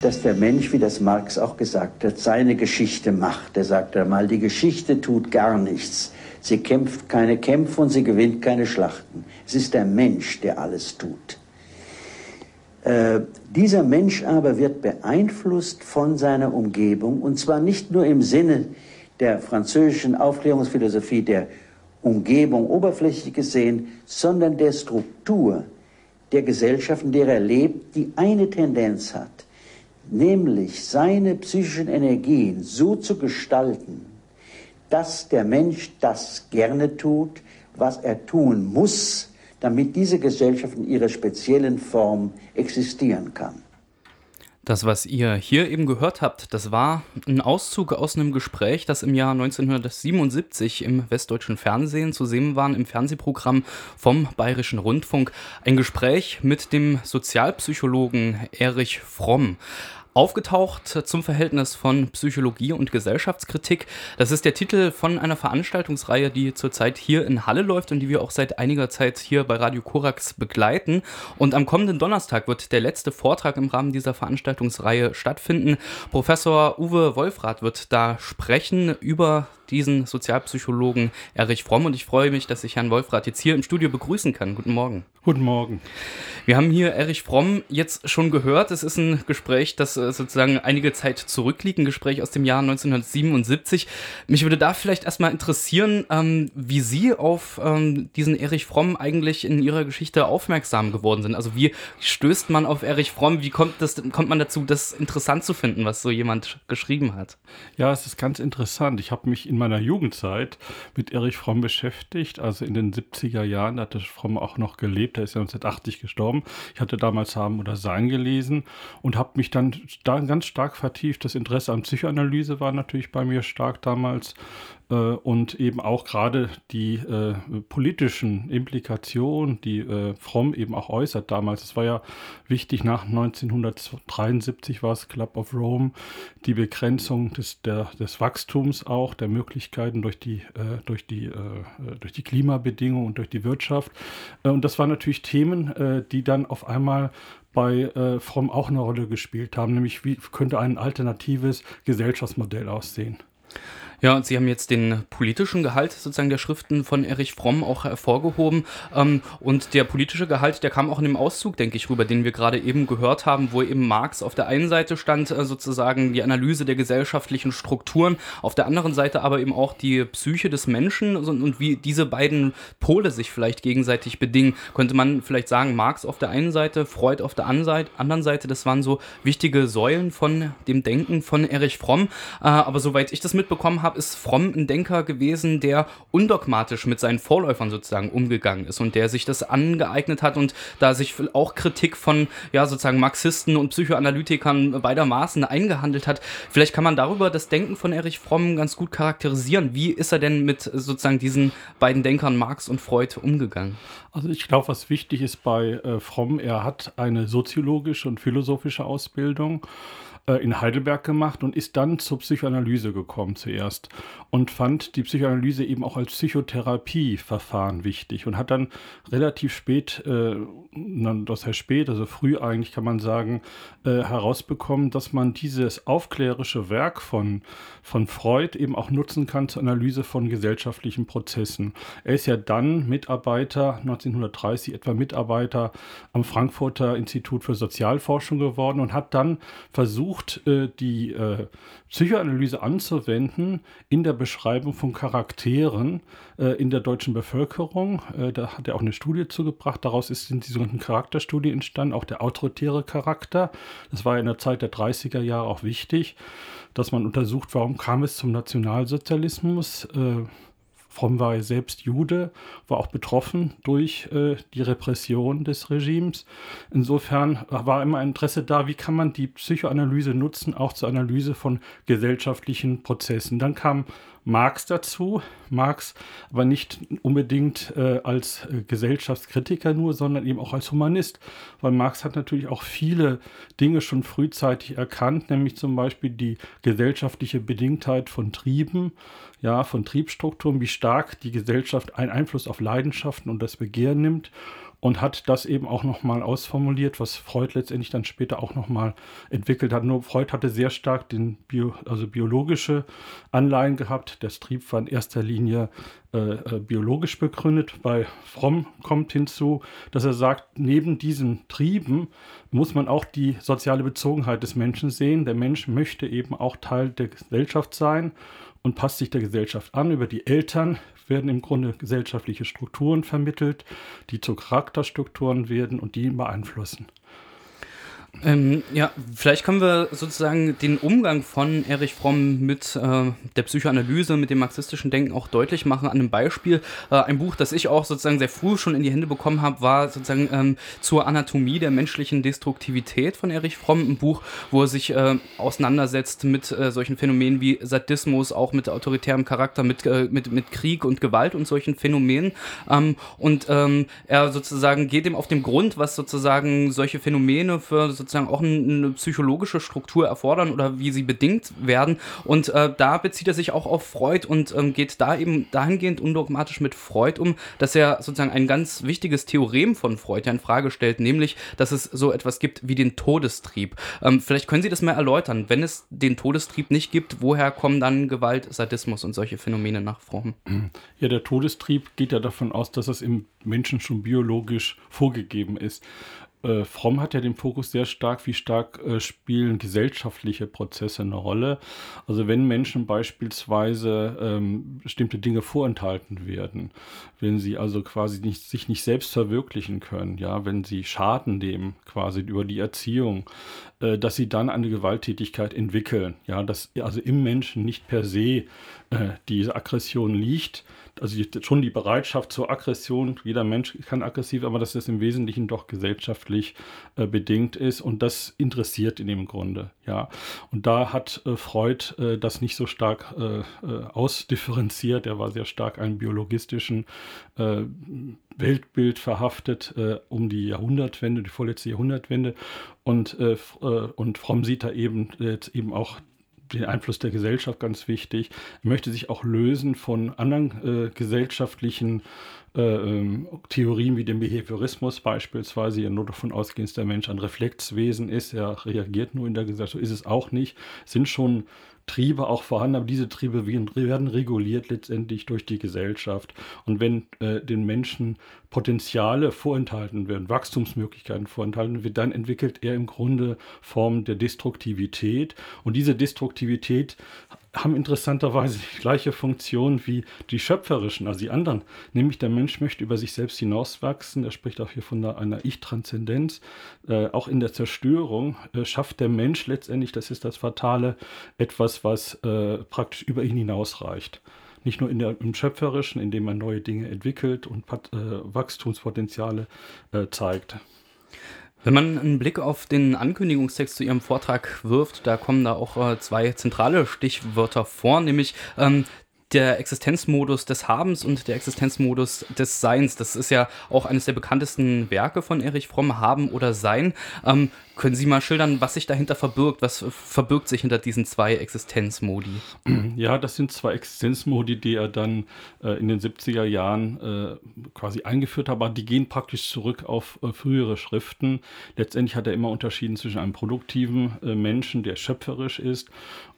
dass der Mensch, wie das Marx auch gesagt hat, seine Geschichte macht. Er sagt einmal, die Geschichte tut gar nichts. Sie kämpft keine Kämpfe und sie gewinnt keine Schlachten. Es ist der Mensch, der alles tut. Äh, dieser Mensch aber wird beeinflusst von seiner Umgebung und zwar nicht nur im Sinne der französischen Aufklärungsphilosophie der Umgebung oberflächlich gesehen, sondern der Struktur der Gesellschaft, in der er lebt, die eine Tendenz hat, nämlich seine psychischen Energien so zu gestalten, dass der Mensch das gerne tut, was er tun muss, damit diese Gesellschaft in ihrer speziellen Form existieren kann. Das, was ihr hier eben gehört habt, das war ein Auszug aus einem Gespräch, das im Jahr 1977 im westdeutschen Fernsehen zu sehen war, im Fernsehprogramm vom Bayerischen Rundfunk. Ein Gespräch mit dem Sozialpsychologen Erich Fromm aufgetaucht zum Verhältnis von Psychologie und Gesellschaftskritik. Das ist der Titel von einer Veranstaltungsreihe, die zurzeit hier in Halle läuft und die wir auch seit einiger Zeit hier bei Radio Korax begleiten. Und am kommenden Donnerstag wird der letzte Vortrag im Rahmen dieser Veranstaltungsreihe stattfinden. Professor Uwe Wolfrath wird da sprechen über diesen Sozialpsychologen Erich Fromm und ich freue mich, dass ich Herrn Wolfrath jetzt hier im Studio begrüßen kann. Guten Morgen. Guten Morgen. Wir haben hier Erich Fromm jetzt schon gehört. Es ist ein Gespräch, das äh, sozusagen einige Zeit zurückliegt, ein Gespräch aus dem Jahr 1977. Mich würde da vielleicht erstmal interessieren, ähm, wie Sie auf ähm, diesen Erich Fromm eigentlich in Ihrer Geschichte aufmerksam geworden sind. Also wie stößt man auf Erich Fromm? Wie kommt, das, kommt man dazu, das interessant zu finden, was so jemand geschrieben hat? Ja, es ist ganz interessant. Ich habe mich in meiner Jugendzeit mit Erich Fromm beschäftigt. Also in den 70er Jahren hatte Fromm auch noch gelebt. Er ist ja 1980 gestorben. Ich hatte damals Haben oder Sein gelesen und habe mich dann da ganz stark vertieft. Das Interesse an Psychoanalyse war natürlich bei mir stark damals. Äh, und eben auch gerade die äh, politischen Implikationen, die äh, Fromm eben auch äußert damals. Es war ja wichtig, nach 1973 war es Club of Rome, die Begrenzung des, der, des Wachstums auch, der Möglichkeiten durch die, äh, durch die, äh, durch die Klimabedingungen und durch die Wirtschaft. Äh, und das waren natürlich Themen, die dann auf einmal bei Fromm auch eine Rolle gespielt haben, nämlich wie könnte ein alternatives Gesellschaftsmodell aussehen. Ja, und Sie haben jetzt den politischen Gehalt sozusagen der Schriften von Erich Fromm auch hervorgehoben. Ähm, und der politische Gehalt, der kam auch in dem Auszug, denke ich, rüber, den wir gerade eben gehört haben, wo eben Marx auf der einen Seite stand, äh, sozusagen die Analyse der gesellschaftlichen Strukturen, auf der anderen Seite aber eben auch die Psyche des Menschen und wie diese beiden Pole sich vielleicht gegenseitig bedingen. Könnte man vielleicht sagen, Marx auf der einen Seite, Freud auf der anderen Seite, das waren so wichtige Säulen von dem Denken von Erich Fromm. Äh, aber soweit ich das mitbekommen habe, habe, ist Fromm ein Denker gewesen, der undogmatisch mit seinen Vorläufern sozusagen umgegangen ist und der sich das angeeignet hat und da sich auch Kritik von ja sozusagen Marxisten und Psychoanalytikern beidermaßen eingehandelt hat. Vielleicht kann man darüber das Denken von Erich Fromm ganz gut charakterisieren. Wie ist er denn mit sozusagen diesen beiden Denkern Marx und Freud umgegangen? Also ich glaube, was wichtig ist bei äh, Fromm, er hat eine soziologische und philosophische Ausbildung äh, in Heidelberg gemacht und ist dann zur Psychoanalyse gekommen zuerst und fand die Psychoanalyse eben auch als Psychotherapieverfahren wichtig und hat dann relativ spät, äh, das heißt spät, also früh eigentlich kann man sagen, äh, herausbekommen, dass man dieses aufklärische Werk von, von Freud eben auch nutzen kann zur Analyse von gesellschaftlichen Prozessen. Er ist ja dann Mitarbeiter, 1930 etwa Mitarbeiter am Frankfurter Institut für Sozialforschung geworden und hat dann versucht, versucht, äh, die äh, Psychoanalyse anzuwenden in der Beschreibung von Charakteren äh, in der deutschen Bevölkerung. Da hat er auch eine Studie zugebracht. Daraus ist die sogenannten Charakterstudie entstanden, auch der autoritäre Charakter. Das war in der Zeit der 30er Jahre auch wichtig, dass man untersucht, warum kam es zum Nationalsozialismus. Fromm war selbst Jude, war auch betroffen durch äh, die Repression des Regimes. Insofern war immer Interesse da, wie kann man die Psychoanalyse nutzen, auch zur Analyse von gesellschaftlichen Prozessen. Dann kam Marx dazu. Marx aber nicht unbedingt äh, als äh, Gesellschaftskritiker nur, sondern eben auch als Humanist, weil Marx hat natürlich auch viele Dinge schon frühzeitig erkannt, nämlich zum Beispiel die gesellschaftliche Bedingtheit von Trieben, ja, von Triebstrukturen, wie stark die Gesellschaft einen Einfluss auf Leidenschaften und das Begehren nimmt und hat das eben auch nochmal ausformuliert, was Freud letztendlich dann später auch nochmal entwickelt hat. Nur Freud hatte sehr stark den Bio, also biologische Anleihen gehabt. Der Trieb war in erster Linie äh, äh, biologisch begründet. Bei Fromm kommt hinzu, dass er sagt, neben diesen Trieben muss man auch die soziale Bezogenheit des Menschen sehen. Der Mensch möchte eben auch Teil der Gesellschaft sein und passt sich der Gesellschaft an. Über die Eltern werden im Grunde gesellschaftliche Strukturen vermittelt, die zu Charakterstrukturen werden und die ihn beeinflussen. Ähm, ja, vielleicht können wir sozusagen den Umgang von Erich Fromm mit äh, der Psychoanalyse, mit dem marxistischen Denken auch deutlich machen an einem Beispiel. Äh, ein Buch, das ich auch sozusagen sehr früh schon in die Hände bekommen habe, war sozusagen ähm, zur Anatomie der menschlichen Destruktivität von Erich Fromm. Ein Buch, wo er sich äh, auseinandersetzt mit äh, solchen Phänomenen wie Sadismus, auch mit autoritärem Charakter, mit, äh, mit, mit Krieg und Gewalt und solchen Phänomenen. Ähm, und ähm, er sozusagen geht ihm auf den Grund, was sozusagen solche Phänomene für sozusagen auch eine psychologische Struktur erfordern oder wie sie bedingt werden. Und äh, da bezieht er sich auch auf Freud und ähm, geht da eben dahingehend undogmatisch mit Freud um, dass er sozusagen ein ganz wichtiges Theorem von Freud ja in Frage stellt, nämlich, dass es so etwas gibt wie den Todestrieb. Ähm, vielleicht können Sie das mal erläutern. Wenn es den Todestrieb nicht gibt, woher kommen dann Gewalt, Sadismus und solche Phänomene nach Fromm? Ja, der Todestrieb geht ja davon aus, dass es im Menschen schon biologisch vorgegeben ist. Äh, Fromm hat ja den Fokus sehr stark, wie stark äh, spielen gesellschaftliche Prozesse eine Rolle. Also wenn Menschen beispielsweise ähm, bestimmte Dinge vorenthalten werden, wenn sie also quasi nicht, sich nicht selbst verwirklichen können, ja, wenn sie Schaden nehmen quasi über die Erziehung, äh, dass sie dann eine Gewalttätigkeit entwickeln, ja, dass also im Menschen nicht per se äh, diese Aggression liegt, also schon die Bereitschaft zur Aggression, jeder Mensch kann aggressiv, aber dass das im Wesentlichen doch gesellschaftlich äh, bedingt ist. Und das interessiert ihn im Grunde, ja. Und da hat äh, Freud äh, das nicht so stark äh, äh, ausdifferenziert, er war sehr stark einem biologistischen äh, Weltbild verhaftet um die Jahrhundertwende, die vorletzte Jahrhundertwende. Und, und Fromm sieht da eben, eben auch den Einfluss der Gesellschaft ganz wichtig. Er möchte sich auch lösen von anderen äh, gesellschaftlichen äh, ähm, Theorien wie dem Behaviorismus beispielsweise, ja nur davon ausgehen, dass der Mensch ein Reflexwesen ist, er reagiert nur in der Gesellschaft, so ist es auch nicht, sind schon Triebe auch vorhanden, aber diese Triebe werden reguliert letztendlich durch die Gesellschaft. Und wenn äh, den Menschen Potenziale vorenthalten werden, Wachstumsmöglichkeiten vorenthalten werden, dann entwickelt er im Grunde Formen der Destruktivität. Und diese Destruktivität haben interessanterweise die gleiche Funktion wie die schöpferischen, also die anderen. Nämlich der Mensch möchte über sich selbst hinauswachsen. Er spricht auch hier von einer Ich-Transzendenz. Äh, auch in der Zerstörung äh, schafft der Mensch letztendlich, das ist das Fatale, etwas, was äh, praktisch über ihn hinausreicht. Nicht nur in der, im Schöpferischen, indem man neue Dinge entwickelt und äh, Wachstumspotenziale äh, zeigt. Wenn man einen Blick auf den Ankündigungstext zu Ihrem Vortrag wirft, da kommen da auch äh, zwei zentrale Stichwörter vor, nämlich ähm, der Existenzmodus des Habens und der Existenzmodus des Seins. Das ist ja auch eines der bekanntesten Werke von Erich Fromm, Haben oder Sein. Ähm, können Sie mal schildern, was sich dahinter verbirgt? Was verbirgt sich hinter diesen zwei Existenzmodi? Ja, das sind zwei Existenzmodi, die er dann äh, in den 70er Jahren äh, quasi eingeführt hat, aber die gehen praktisch zurück auf äh, frühere Schriften. Letztendlich hat er immer unterschieden zwischen einem produktiven äh, Menschen, der schöpferisch ist,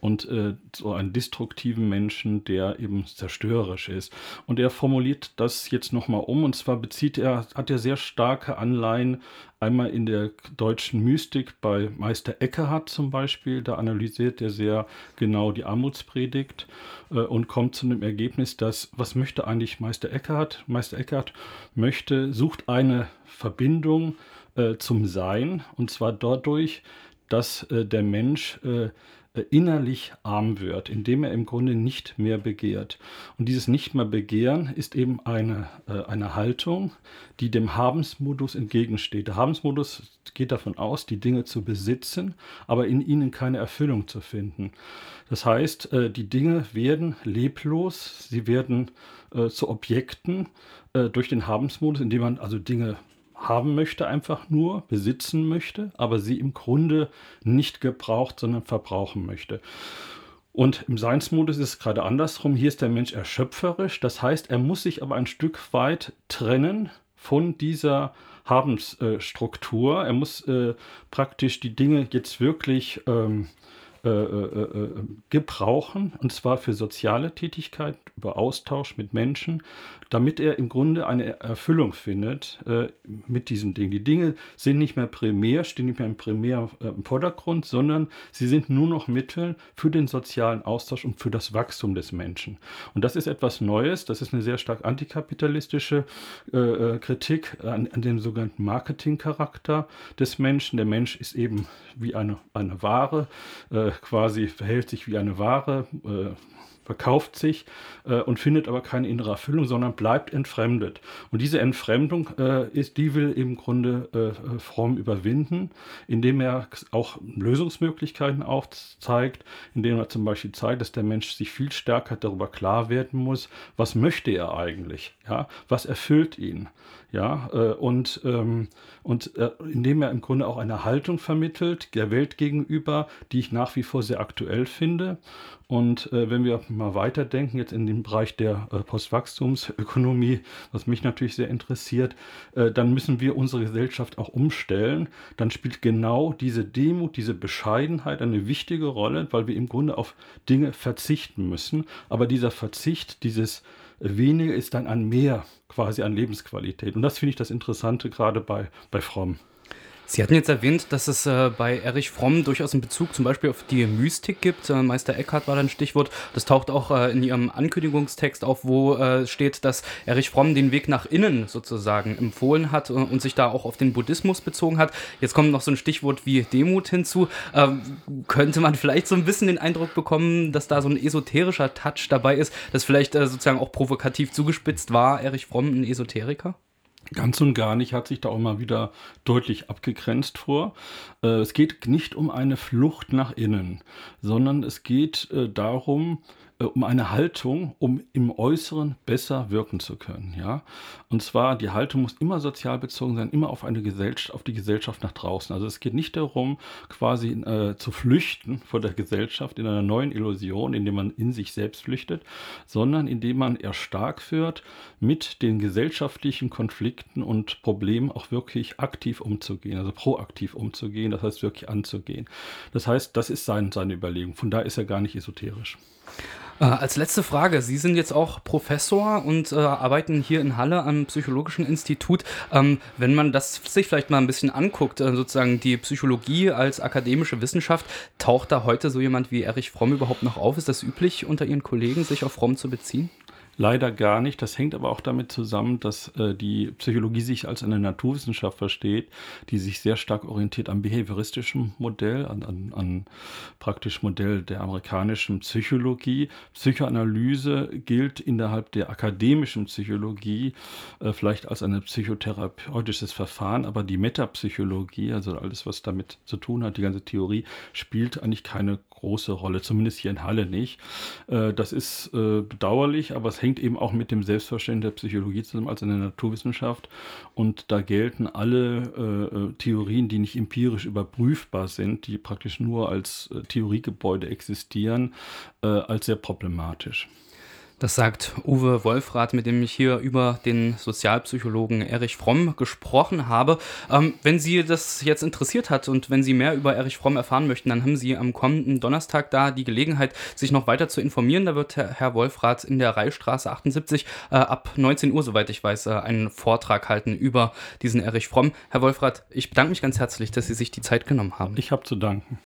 und äh, so einen destruktiven Menschen, der eben zerstörerisch ist. Und er formuliert das jetzt nochmal um, und zwar bezieht er, hat er sehr starke Anleihen Einmal in der deutschen Mystik bei Meister Eckehardt zum Beispiel, da analysiert er sehr genau die Armutspredigt äh, und kommt zu dem Ergebnis, dass, was möchte eigentlich Meister Eckehardt? Meister Eckehardt möchte, sucht eine Verbindung äh, zum Sein und zwar dadurch, dass äh, der Mensch äh, innerlich arm wird, indem er im Grunde nicht mehr begehrt. Und dieses nicht mehr begehren ist eben eine, äh, eine Haltung, die dem Habensmodus entgegensteht. Der Habensmodus geht davon aus, die Dinge zu besitzen, aber in ihnen keine Erfüllung zu finden. Das heißt, äh, die Dinge werden leblos, sie werden zu Objekten durch den Habensmodus, indem man also Dinge haben möchte, einfach nur besitzen möchte, aber sie im Grunde nicht gebraucht, sondern verbrauchen möchte. Und im Seinsmodus ist es gerade andersrum. Hier ist der Mensch erschöpferisch. Das heißt, er muss sich aber ein Stück weit trennen von dieser Habensstruktur. er muss äh, praktisch die Dinge jetzt wirklich ähm, äh, äh, äh, gebrauchen, und zwar für soziale Tätigkeit, über Austausch mit Menschen, damit er im Grunde eine Erfüllung findet äh, mit diesen Dingen. Die Dinge sind nicht mehr primär, stehen nicht mehr im primär äh, im Vordergrund, sondern sie sind nur noch Mittel für den sozialen Austausch und für das Wachstum des Menschen. Und das ist etwas Neues, das ist eine sehr stark antikapitalistische äh, Kritik an, an dem sogenannten Marketingcharakter des Menschen. Der Mensch ist eben wie eine, eine Ware, quasi verhält sich wie eine Ware, äh, verkauft sich äh, und findet aber keine innere Erfüllung, sondern bleibt entfremdet. Und diese Entfremdung äh, ist, die will im Grunde äh, Fromm überwinden, indem er auch Lösungsmöglichkeiten aufzeigt, indem er zum Beispiel zeigt, dass der Mensch sich viel stärker darüber klar werden muss, was möchte er eigentlich, ja, was erfüllt ihn, ja, äh, und, ähm, und äh, indem er im Grunde auch eine Haltung vermittelt der Welt gegenüber, die ich nach wie vor sehr aktuell finde und äh, wenn wir mal weiterdenken, jetzt in dem Bereich der äh, Postwachstumsökonomie, was mich natürlich sehr interessiert, äh, dann müssen wir unsere Gesellschaft auch umstellen. Dann spielt genau diese Demut, diese Bescheidenheit eine wichtige Rolle, weil wir im Grunde auf Dinge verzichten müssen. Aber dieser Verzicht, dieses Wenige ist dann ein Mehr quasi an Lebensqualität. Und das finde ich das Interessante gerade bei, bei Fromm. Sie hatten jetzt erwähnt, dass es äh, bei Erich Fromm durchaus einen Bezug zum Beispiel auf die Mystik gibt. Äh, Meister Eckhart war ein Stichwort. Das taucht auch äh, in Ihrem Ankündigungstext auf, wo äh, steht, dass Erich Fromm den Weg nach innen sozusagen empfohlen hat äh, und sich da auch auf den Buddhismus bezogen hat. Jetzt kommt noch so ein Stichwort wie Demut hinzu. Ähm, könnte man vielleicht so ein bisschen den Eindruck bekommen, dass da so ein esoterischer Touch dabei ist, dass vielleicht äh, sozusagen auch provokativ zugespitzt war, Erich Fromm ein Esoteriker? Ganz und gar nicht hat sich da auch mal wieder deutlich abgegrenzt vor. Äh, es geht nicht um eine Flucht nach innen, sondern es geht äh, darum, um eine Haltung, um im Äußeren besser wirken zu können. Ja? Und zwar, die Haltung muss immer sozial bezogen sein, immer auf, eine Gesellschaft, auf die Gesellschaft nach draußen. Also es geht nicht darum, quasi äh, zu flüchten vor der Gesellschaft in einer neuen Illusion, indem man in sich selbst flüchtet, sondern indem man erstark wird, mit den gesellschaftlichen Konflikten und Problemen auch wirklich aktiv umzugehen, also proaktiv umzugehen, das heißt wirklich anzugehen. Das heißt, das ist sein, seine Überlegung. Von da ist er gar nicht esoterisch. Äh, als letzte Frage, Sie sind jetzt auch Professor und äh, arbeiten hier in Halle am Psychologischen Institut. Ähm, wenn man das sich vielleicht mal ein bisschen anguckt, äh, sozusagen die Psychologie als akademische Wissenschaft, taucht da heute so jemand wie Erich Fromm überhaupt noch auf? Ist das üblich unter Ihren Kollegen, sich auf Fromm zu beziehen? Leider gar nicht. Das hängt aber auch damit zusammen, dass äh, die Psychologie sich als eine Naturwissenschaft versteht, die sich sehr stark orientiert am behavioristischen Modell, an, an, an praktisch Modell der amerikanischen Psychologie. Psychoanalyse gilt innerhalb der akademischen Psychologie äh, vielleicht als ein psychotherapeutisches Verfahren, aber die Metapsychologie, also alles, was damit zu tun hat, die ganze Theorie, spielt eigentlich keine große Rolle, zumindest hier in Halle nicht. Äh, das ist äh, bedauerlich, aber es hängt eben auch mit dem Selbstverständnis der Psychologie zusammen als eine Naturwissenschaft. Und da gelten alle äh, Theorien, die nicht empirisch überprüfbar sind, die praktisch nur als Theoriegebäude existieren, als sehr problematisch. Das sagt Uwe Wolfrath, mit dem ich hier über den Sozialpsychologen Erich Fromm gesprochen habe. Ähm, wenn Sie das jetzt interessiert hat und wenn Sie mehr über Erich Fromm erfahren möchten, dann haben Sie am kommenden Donnerstag da die Gelegenheit, sich noch weiter zu informieren. Da wird Herr Wolfrath in der Reichstraße 78 äh, ab 19 Uhr, soweit ich weiß, äh, einen Vortrag halten über diesen Erich Fromm. Herr Wolfrath, ich bedanke mich ganz herzlich, dass Sie sich die Zeit genommen haben. Ich habe zu danken.